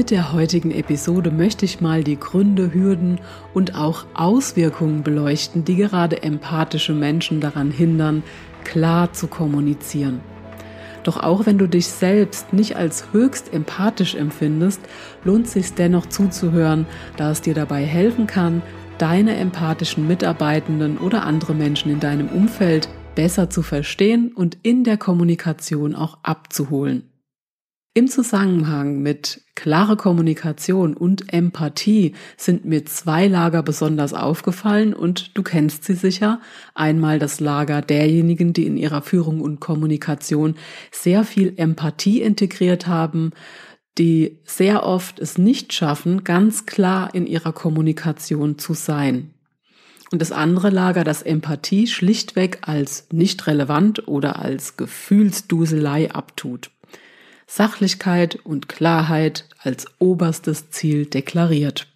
Mit der heutigen Episode möchte ich mal die Gründe, Hürden und auch Auswirkungen beleuchten, die gerade empathische Menschen daran hindern, klar zu kommunizieren. Doch auch wenn du dich selbst nicht als höchst empathisch empfindest, lohnt es sich dennoch zuzuhören, da es dir dabei helfen kann, deine empathischen Mitarbeitenden oder andere Menschen in deinem Umfeld besser zu verstehen und in der Kommunikation auch abzuholen. Im Zusammenhang mit klare Kommunikation und Empathie sind mir zwei Lager besonders aufgefallen und du kennst sie sicher. Einmal das Lager derjenigen, die in ihrer Führung und Kommunikation sehr viel Empathie integriert haben, die sehr oft es nicht schaffen, ganz klar in ihrer Kommunikation zu sein. Und das andere Lager, das Empathie schlichtweg als nicht relevant oder als Gefühlsduselei abtut. Sachlichkeit und Klarheit als oberstes Ziel deklariert.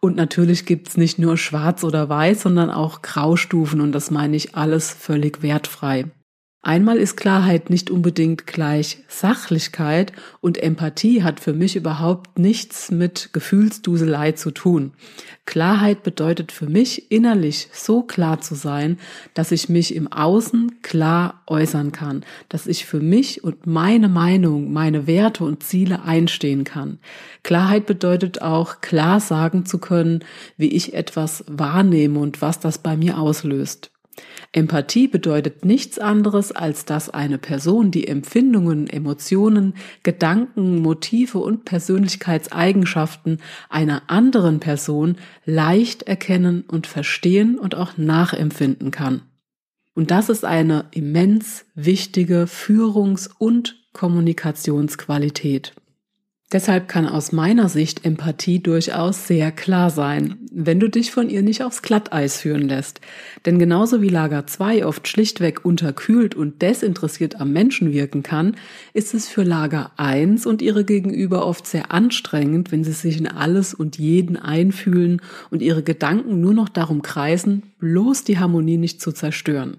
Und natürlich gibt's nicht nur schwarz oder weiß, sondern auch Graustufen und das meine ich alles völlig wertfrei. Einmal ist Klarheit nicht unbedingt gleich Sachlichkeit und Empathie hat für mich überhaupt nichts mit Gefühlsduselei zu tun. Klarheit bedeutet für mich innerlich so klar zu sein, dass ich mich im Außen klar äußern kann, dass ich für mich und meine Meinung, meine Werte und Ziele einstehen kann. Klarheit bedeutet auch klar sagen zu können, wie ich etwas wahrnehme und was das bei mir auslöst. Empathie bedeutet nichts anderes, als dass eine Person die Empfindungen, Emotionen, Gedanken, Motive und Persönlichkeitseigenschaften einer anderen Person leicht erkennen und verstehen und auch nachempfinden kann. Und das ist eine immens wichtige Führungs- und Kommunikationsqualität. Deshalb kann aus meiner Sicht Empathie durchaus sehr klar sein, wenn du dich von ihr nicht aufs Glatteis führen lässt. Denn genauso wie Lager 2 oft schlichtweg unterkühlt und desinteressiert am Menschen wirken kann, ist es für Lager 1 und ihre Gegenüber oft sehr anstrengend, wenn sie sich in alles und jeden einfühlen und ihre Gedanken nur noch darum kreisen, bloß die Harmonie nicht zu zerstören.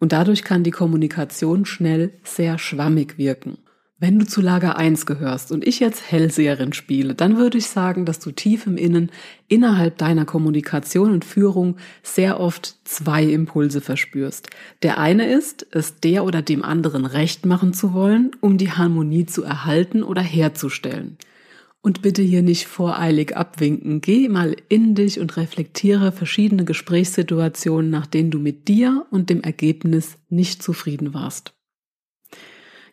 Und dadurch kann die Kommunikation schnell sehr schwammig wirken. Wenn du zu Lager 1 gehörst und ich jetzt Hellseherin spiele, dann würde ich sagen, dass du tief im Innen innerhalb deiner Kommunikation und Führung sehr oft zwei Impulse verspürst. Der eine ist, es der oder dem anderen recht machen zu wollen, um die Harmonie zu erhalten oder herzustellen. Und bitte hier nicht voreilig abwinken. Geh mal in dich und reflektiere verschiedene Gesprächssituationen, nach denen du mit dir und dem Ergebnis nicht zufrieden warst.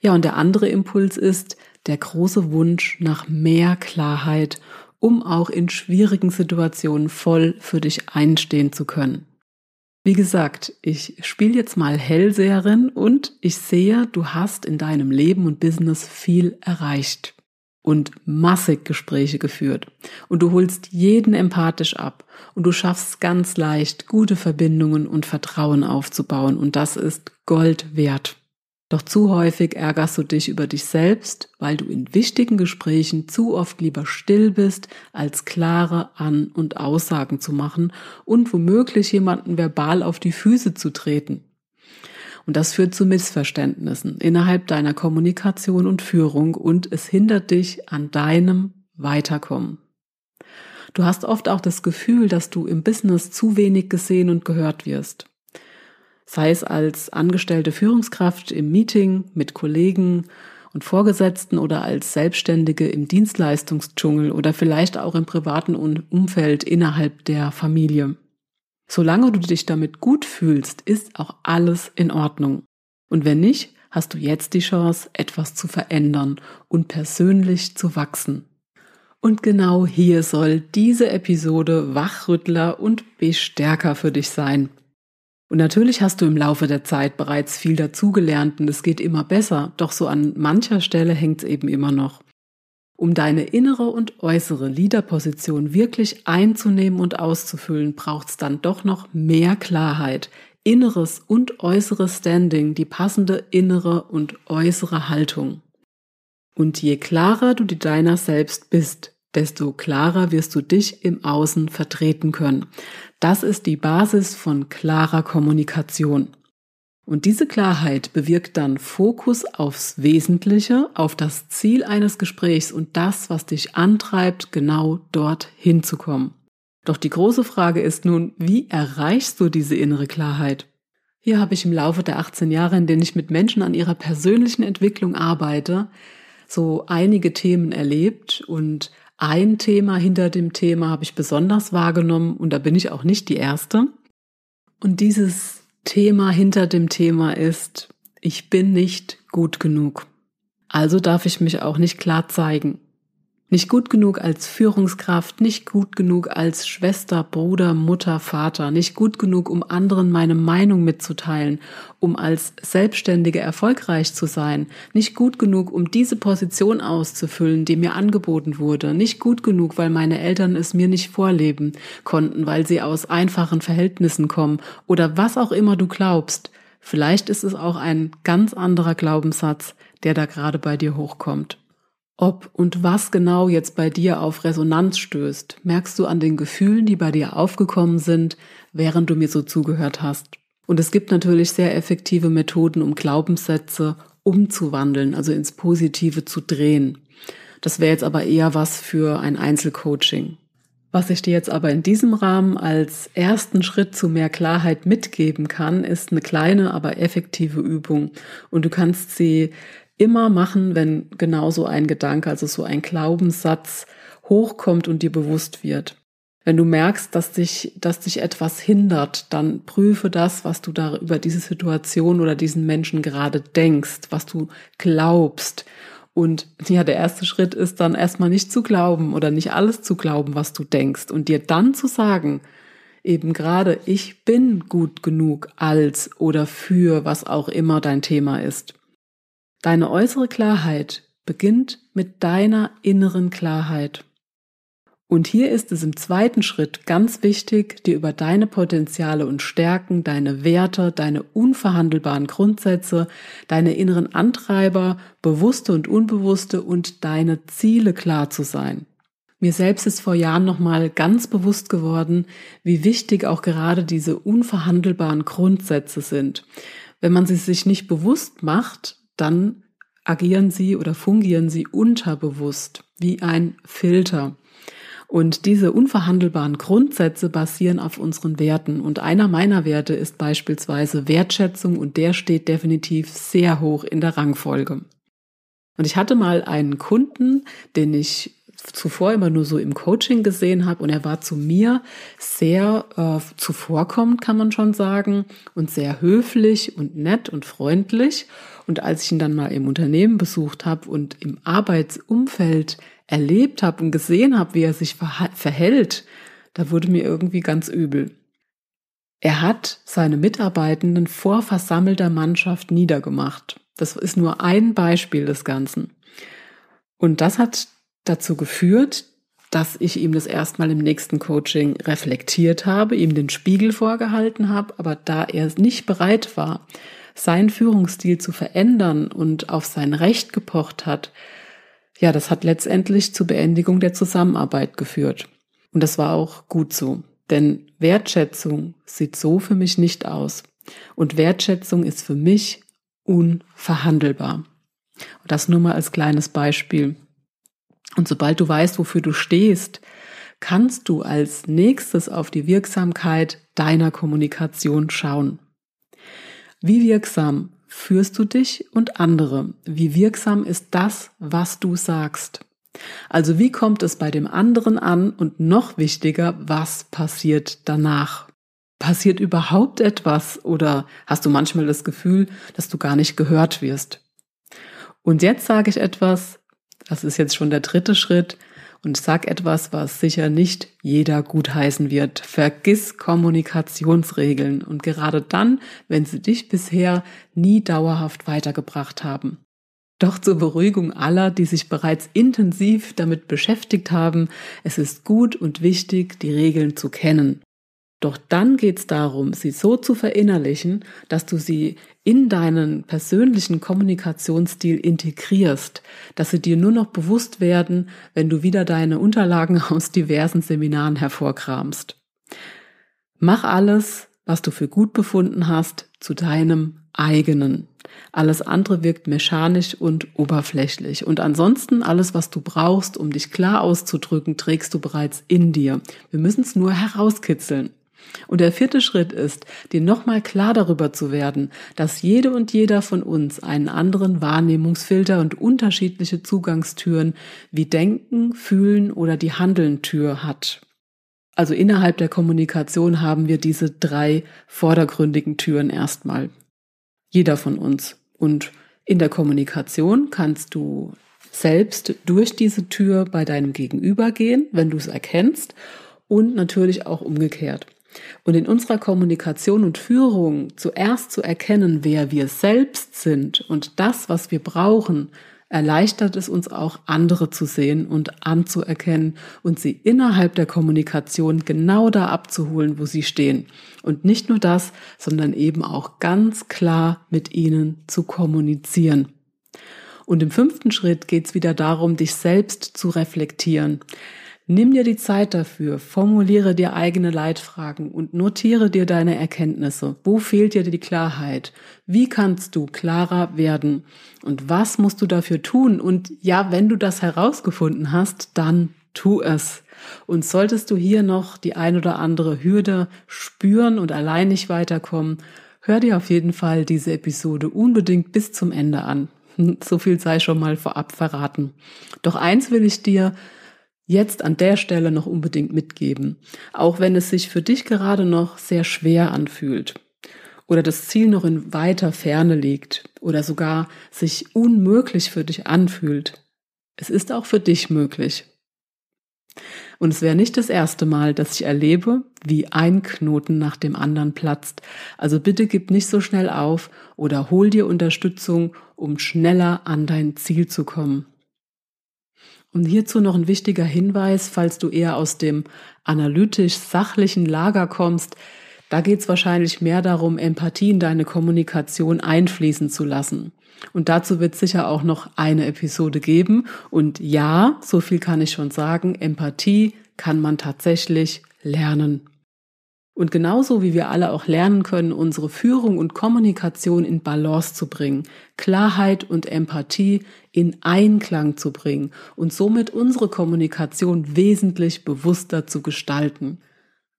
Ja, und der andere Impuls ist der große Wunsch nach mehr Klarheit, um auch in schwierigen Situationen voll für dich einstehen zu können. Wie gesagt, ich spiele jetzt mal Hellseherin und ich sehe, du hast in deinem Leben und Business viel erreicht und massig Gespräche geführt. Und du holst jeden empathisch ab und du schaffst ganz leicht, gute Verbindungen und Vertrauen aufzubauen und das ist Gold wert. Doch zu häufig ärgerst du dich über dich selbst, weil du in wichtigen Gesprächen zu oft lieber still bist, als klare An- und Aussagen zu machen und womöglich jemanden verbal auf die Füße zu treten. Und das führt zu Missverständnissen innerhalb deiner Kommunikation und Führung und es hindert dich an deinem Weiterkommen. Du hast oft auch das Gefühl, dass du im Business zu wenig gesehen und gehört wirst sei es als angestellte Führungskraft im Meeting mit Kollegen und Vorgesetzten oder als Selbstständige im Dienstleistungsdschungel oder vielleicht auch im privaten Umfeld innerhalb der Familie. Solange du dich damit gut fühlst, ist auch alles in Ordnung. Und wenn nicht, hast du jetzt die Chance, etwas zu verändern und persönlich zu wachsen. Und genau hier soll diese Episode Wachrüttler und Bestärker für dich sein. Und natürlich hast du im Laufe der Zeit bereits viel dazugelernt und es geht immer besser, doch so an mancher Stelle hängt es eben immer noch. Um deine innere und äußere Leaderposition wirklich einzunehmen und auszufüllen, braucht es dann doch noch mehr Klarheit, inneres und äußeres Standing, die passende innere und äußere Haltung. Und je klarer du dir deiner selbst bist, desto klarer wirst du dich im Außen vertreten können. Das ist die Basis von klarer Kommunikation. Und diese Klarheit bewirkt dann Fokus aufs Wesentliche, auf das Ziel eines Gesprächs und das, was dich antreibt, genau dort hinzukommen. Doch die große Frage ist nun, wie erreichst du diese innere Klarheit? Hier habe ich im Laufe der 18 Jahre, in denen ich mit Menschen an ihrer persönlichen Entwicklung arbeite, so einige Themen erlebt und ein Thema hinter dem Thema habe ich besonders wahrgenommen und da bin ich auch nicht die Erste. Und dieses Thema hinter dem Thema ist, ich bin nicht gut genug. Also darf ich mich auch nicht klar zeigen. Nicht gut genug als Führungskraft, nicht gut genug als Schwester, Bruder, Mutter, Vater, nicht gut genug, um anderen meine Meinung mitzuteilen, um als Selbstständige erfolgreich zu sein, nicht gut genug, um diese Position auszufüllen, die mir angeboten wurde, nicht gut genug, weil meine Eltern es mir nicht vorleben konnten, weil sie aus einfachen Verhältnissen kommen oder was auch immer du glaubst. Vielleicht ist es auch ein ganz anderer Glaubenssatz, der da gerade bei dir hochkommt. Ob und was genau jetzt bei dir auf Resonanz stößt, merkst du an den Gefühlen, die bei dir aufgekommen sind, während du mir so zugehört hast. Und es gibt natürlich sehr effektive Methoden, um Glaubenssätze umzuwandeln, also ins Positive zu drehen. Das wäre jetzt aber eher was für ein Einzelcoaching. Was ich dir jetzt aber in diesem Rahmen als ersten Schritt zu mehr Klarheit mitgeben kann, ist eine kleine, aber effektive Übung. Und du kannst sie immer machen, wenn genau so ein Gedanke, also so ein Glaubenssatz hochkommt und dir bewusst wird. Wenn du merkst, dass dich, dass dich etwas hindert, dann prüfe das, was du da über diese Situation oder diesen Menschen gerade denkst, was du glaubst. Und ja, der erste Schritt ist dann erstmal nicht zu glauben oder nicht alles zu glauben, was du denkst und dir dann zu sagen, eben gerade, ich bin gut genug als oder für was auch immer dein Thema ist. Deine äußere Klarheit beginnt mit deiner inneren Klarheit. Und hier ist es im zweiten Schritt ganz wichtig, dir über deine Potenziale und Stärken, deine Werte, deine unverhandelbaren Grundsätze, deine inneren Antreiber, bewusste und unbewusste und deine Ziele klar zu sein. Mir selbst ist vor Jahren nochmal ganz bewusst geworden, wie wichtig auch gerade diese unverhandelbaren Grundsätze sind. Wenn man sie sich nicht bewusst macht, dann agieren sie oder fungieren sie unterbewusst wie ein Filter. Und diese unverhandelbaren Grundsätze basieren auf unseren Werten. Und einer meiner Werte ist beispielsweise Wertschätzung und der steht definitiv sehr hoch in der Rangfolge. Und ich hatte mal einen Kunden, den ich zuvor immer nur so im Coaching gesehen habe und er war zu mir sehr äh, zuvorkommend, kann man schon sagen, und sehr höflich und nett und freundlich. Und als ich ihn dann mal im Unternehmen besucht habe und im Arbeitsumfeld erlebt habe und gesehen habe, wie er sich verhält, da wurde mir irgendwie ganz übel. Er hat seine Mitarbeitenden vor versammelter Mannschaft niedergemacht. Das ist nur ein Beispiel des Ganzen. Und das hat dazu geführt, dass ich ihm das erstmal im nächsten Coaching reflektiert habe, ihm den Spiegel vorgehalten habe, aber da er nicht bereit war, seinen Führungsstil zu verändern und auf sein Recht gepocht hat, ja, das hat letztendlich zur Beendigung der Zusammenarbeit geführt. Und das war auch gut so. Denn Wertschätzung sieht so für mich nicht aus. Und Wertschätzung ist für mich unverhandelbar. Und das nur mal als kleines Beispiel. Und sobald du weißt, wofür du stehst, kannst du als nächstes auf die Wirksamkeit deiner Kommunikation schauen. Wie wirksam führst du dich und andere? Wie wirksam ist das, was du sagst? Also wie kommt es bei dem anderen an und noch wichtiger, was passiert danach? Passiert überhaupt etwas oder hast du manchmal das Gefühl, dass du gar nicht gehört wirst? Und jetzt sage ich etwas, das ist jetzt schon der dritte Schritt, und sag etwas, was sicher nicht jeder gutheißen wird. Vergiss Kommunikationsregeln und gerade dann, wenn sie dich bisher nie dauerhaft weitergebracht haben. Doch zur Beruhigung aller, die sich bereits intensiv damit beschäftigt haben, es ist gut und wichtig, die Regeln zu kennen. Doch dann geht es darum, sie so zu verinnerlichen, dass du sie in deinen persönlichen Kommunikationsstil integrierst, dass sie dir nur noch bewusst werden, wenn du wieder deine Unterlagen aus diversen Seminaren hervorkramst. Mach alles, was du für gut befunden hast, zu deinem eigenen. Alles andere wirkt mechanisch und oberflächlich. Und ansonsten alles, was du brauchst, um dich klar auszudrücken, trägst du bereits in dir. Wir müssen es nur herauskitzeln. Und der vierte Schritt ist, dir nochmal klar darüber zu werden, dass jede und jeder von uns einen anderen Wahrnehmungsfilter und unterschiedliche Zugangstüren wie Denken, Fühlen oder die Handeln-Tür hat. Also innerhalb der Kommunikation haben wir diese drei vordergründigen Türen erstmal. Jeder von uns. Und in der Kommunikation kannst du selbst durch diese Tür bei deinem Gegenüber gehen, wenn du es erkennst und natürlich auch umgekehrt. Und in unserer Kommunikation und Führung zuerst zu erkennen, wer wir selbst sind und das, was wir brauchen, erleichtert es uns auch, andere zu sehen und anzuerkennen und sie innerhalb der Kommunikation genau da abzuholen, wo sie stehen. Und nicht nur das, sondern eben auch ganz klar mit ihnen zu kommunizieren. Und im fünften Schritt geht es wieder darum, dich selbst zu reflektieren. Nimm dir die Zeit dafür, formuliere dir eigene Leitfragen und notiere dir deine Erkenntnisse. Wo fehlt dir die Klarheit? Wie kannst du klarer werden? Und was musst du dafür tun? Und ja, wenn du das herausgefunden hast, dann tu es. Und solltest du hier noch die ein oder andere Hürde spüren und allein nicht weiterkommen, hör dir auf jeden Fall diese Episode unbedingt bis zum Ende an. So viel sei schon mal vorab verraten. Doch eins will ich dir jetzt an der Stelle noch unbedingt mitgeben, auch wenn es sich für dich gerade noch sehr schwer anfühlt oder das Ziel noch in weiter Ferne liegt oder sogar sich unmöglich für dich anfühlt. Es ist auch für dich möglich. Und es wäre nicht das erste Mal, dass ich erlebe, wie ein Knoten nach dem anderen platzt. Also bitte gib nicht so schnell auf oder hol dir Unterstützung, um schneller an dein Ziel zu kommen. Und hierzu noch ein wichtiger Hinweis, falls du eher aus dem analytisch-sachlichen Lager kommst, da geht es wahrscheinlich mehr darum, Empathie in deine Kommunikation einfließen zu lassen. Und dazu wird sicher auch noch eine Episode geben. Und ja, so viel kann ich schon sagen, Empathie kann man tatsächlich lernen. Und genauso wie wir alle auch lernen können, unsere Führung und Kommunikation in Balance zu bringen, Klarheit und Empathie in Einklang zu bringen und somit unsere Kommunikation wesentlich bewusster zu gestalten.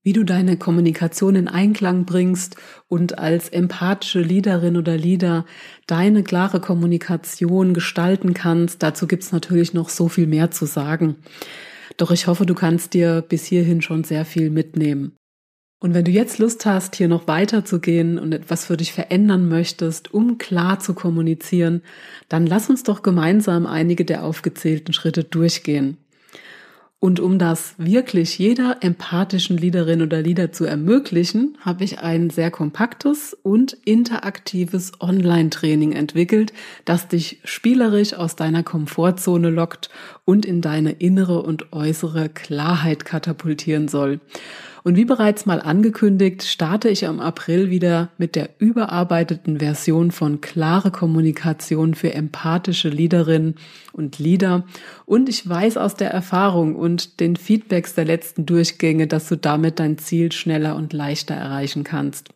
Wie du deine Kommunikation in Einklang bringst und als empathische Leaderin oder Leader deine klare Kommunikation gestalten kannst, dazu gibt's natürlich noch so viel mehr zu sagen. Doch ich hoffe, du kannst dir bis hierhin schon sehr viel mitnehmen. Und wenn du jetzt Lust hast, hier noch weiterzugehen und etwas für dich verändern möchtest, um klar zu kommunizieren, dann lass uns doch gemeinsam einige der aufgezählten Schritte durchgehen. Und um das wirklich jeder empathischen Leaderin oder Leader zu ermöglichen, habe ich ein sehr kompaktes und interaktives Online-Training entwickelt, das dich spielerisch aus deiner Komfortzone lockt und in deine innere und äußere Klarheit katapultieren soll. Und wie bereits mal angekündigt, starte ich am April wieder mit der überarbeiteten Version von Klare Kommunikation für empathische Leaderinnen und Leader. Und ich weiß aus der Erfahrung und den Feedbacks der letzten Durchgänge, dass du damit dein Ziel schneller und leichter erreichen kannst.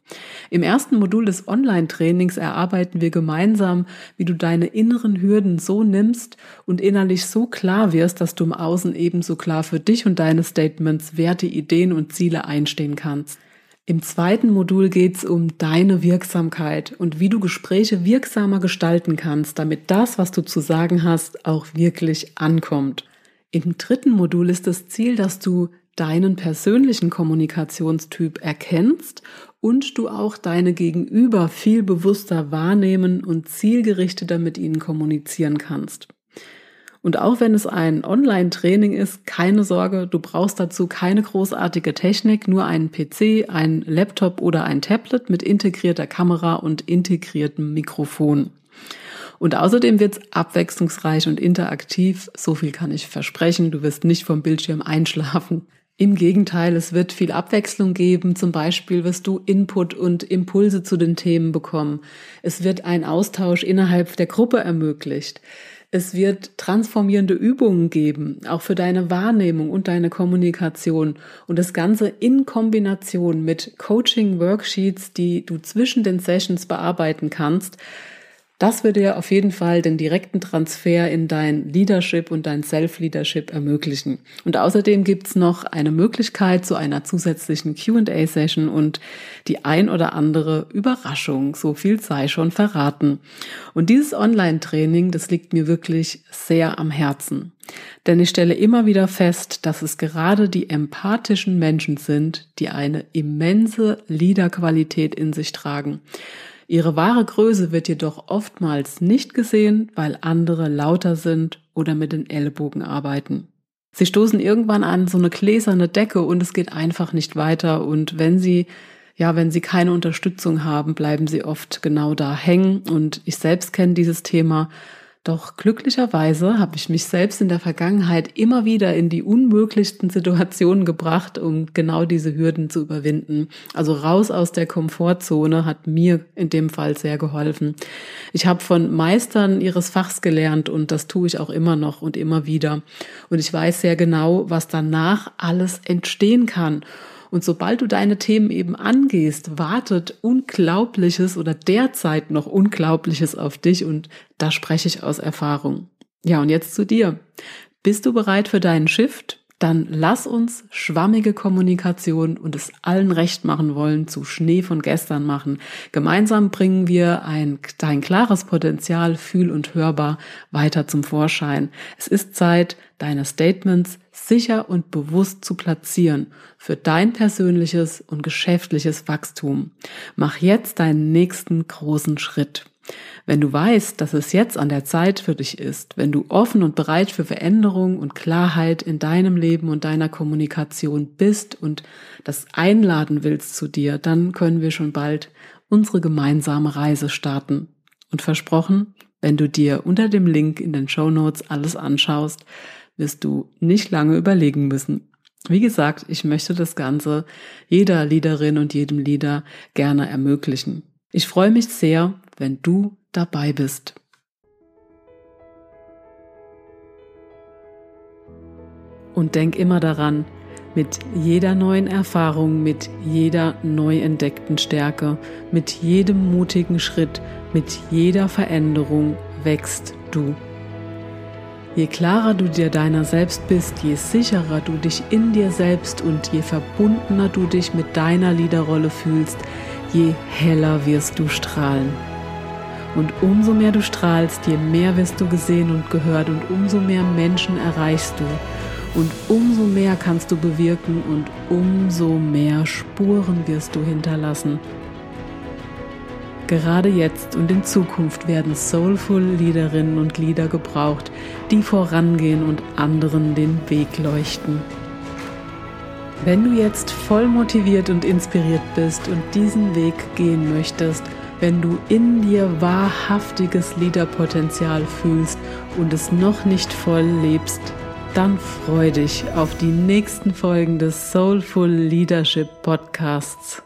Im ersten Modul des Online-Trainings erarbeiten wir gemeinsam, wie du deine inneren Hürden so nimmst und innerlich so klar wirst, dass du im Außen ebenso klar für dich und deine Statements, Werte, Ideen und Ziele einstehen kannst. Im zweiten Modul geht es um deine Wirksamkeit und wie du Gespräche wirksamer gestalten kannst, damit das, was du zu sagen hast, auch wirklich ankommt. Im dritten Modul ist das Ziel, dass du deinen persönlichen Kommunikationstyp erkennst und du auch deine Gegenüber viel bewusster wahrnehmen und zielgerichteter mit ihnen kommunizieren kannst. Und auch wenn es ein Online-Training ist, keine Sorge, du brauchst dazu keine großartige Technik, nur einen PC, einen Laptop oder ein Tablet mit integrierter Kamera und integriertem Mikrofon. Und außerdem wird es abwechslungsreich und interaktiv. So viel kann ich versprechen. Du wirst nicht vom Bildschirm einschlafen. Im Gegenteil, es wird viel Abwechslung geben. Zum Beispiel wirst du Input und Impulse zu den Themen bekommen. Es wird ein Austausch innerhalb der Gruppe ermöglicht. Es wird transformierende Übungen geben, auch für deine Wahrnehmung und deine Kommunikation. Und das Ganze in Kombination mit Coaching-Worksheets, die du zwischen den Sessions bearbeiten kannst. Das würde dir auf jeden Fall den direkten Transfer in dein Leadership und dein Self-Leadership ermöglichen. Und außerdem gibt's noch eine Möglichkeit zu einer zusätzlichen QA-Session und die ein oder andere Überraschung. So viel sei schon verraten. Und dieses Online-Training, das liegt mir wirklich sehr am Herzen. Denn ich stelle immer wieder fest, dass es gerade die empathischen Menschen sind, die eine immense Leaderqualität in sich tragen. Ihre wahre Größe wird jedoch oftmals nicht gesehen, weil andere lauter sind oder mit den Ellbogen arbeiten. Sie stoßen irgendwann an so eine gläserne Decke und es geht einfach nicht weiter. Und wenn sie ja, wenn sie keine Unterstützung haben, bleiben sie oft genau da hängen. Und ich selbst kenne dieses Thema doch glücklicherweise habe ich mich selbst in der Vergangenheit immer wieder in die unmöglichsten Situationen gebracht, um genau diese Hürden zu überwinden. Also raus aus der Komfortzone hat mir in dem Fall sehr geholfen. Ich habe von Meistern ihres Fachs gelernt und das tue ich auch immer noch und immer wieder. Und ich weiß sehr genau, was danach alles entstehen kann. Und sobald du deine Themen eben angehst, wartet Unglaubliches oder derzeit noch Unglaubliches auf dich und da spreche ich aus Erfahrung. Ja, und jetzt zu dir. Bist du bereit für deinen Shift? Dann lass uns schwammige Kommunikation und es allen recht machen wollen zu Schnee von gestern machen. Gemeinsam bringen wir ein, dein klares Potenzial, fühl und hörbar weiter zum Vorschein. Es ist Zeit, deine Statements sicher und bewusst zu platzieren für dein persönliches und geschäftliches Wachstum. Mach jetzt deinen nächsten großen Schritt. Wenn du weißt, dass es jetzt an der Zeit für dich ist, wenn du offen und bereit für Veränderung und Klarheit in deinem Leben und deiner Kommunikation bist und das einladen willst zu dir, dann können wir schon bald unsere gemeinsame Reise starten. Und versprochen, wenn du dir unter dem Link in den Show Notes alles anschaust, wirst du nicht lange überlegen müssen. Wie gesagt, ich möchte das Ganze jeder Leaderin und jedem Leader gerne ermöglichen. Ich freue mich sehr, wenn du dabei bist. Und denk immer daran, mit jeder neuen Erfahrung, mit jeder neu entdeckten Stärke, mit jedem mutigen Schritt, mit jeder Veränderung wächst du. Je klarer du dir deiner selbst bist, je sicherer du dich in dir selbst und je verbundener du dich mit deiner Liederrolle fühlst, je heller wirst du strahlen. Und umso mehr du strahlst, je mehr wirst du gesehen und gehört und umso mehr Menschen erreichst du. Und umso mehr kannst du bewirken und umso mehr Spuren wirst du hinterlassen. Gerade jetzt und in Zukunft werden soulful Liederinnen und Lieder gebraucht, die vorangehen und anderen den Weg leuchten. Wenn du jetzt voll motiviert und inspiriert bist und diesen Weg gehen möchtest, wenn du in dir wahrhaftiges Liederpotenzial fühlst und es noch nicht voll lebst, dann freu dich auf die nächsten Folgen des Soulful Leadership Podcasts.